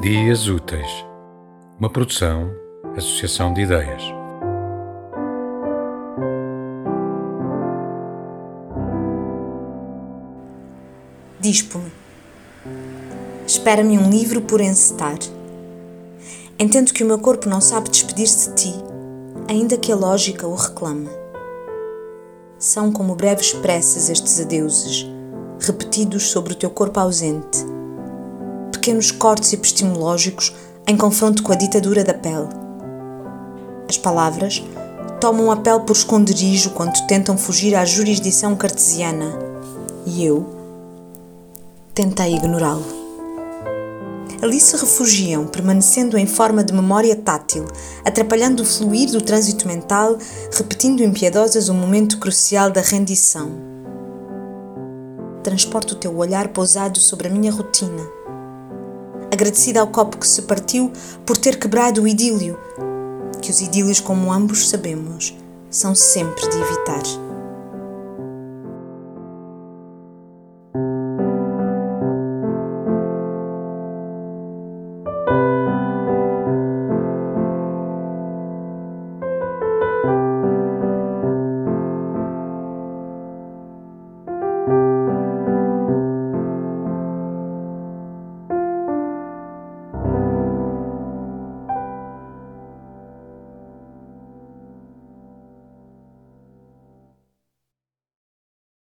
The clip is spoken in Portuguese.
Dias Úteis, uma produção, associação de ideias. Dispo-me. Espera-me um livro por encetar. Entendo que o meu corpo não sabe despedir-se de ti, ainda que a lógica o reclame. São como breves preces estes adeuses, repetidos sobre o teu corpo ausente pequenos cortes epistemológicos em confronto com a ditadura da pele. As palavras tomam a pele por esconderijo quando tentam fugir à jurisdição cartesiana e eu tentei ignorá-lo. Ali se refugiam, permanecendo em forma de memória tátil, atrapalhando o fluir do trânsito mental, repetindo impiedosas o momento crucial da rendição. Transporto o teu olhar pousado sobre a minha rotina agradecida ao copo que se partiu por ter quebrado o idílio, que os idílios, como ambos sabemos, são sempre de evitar.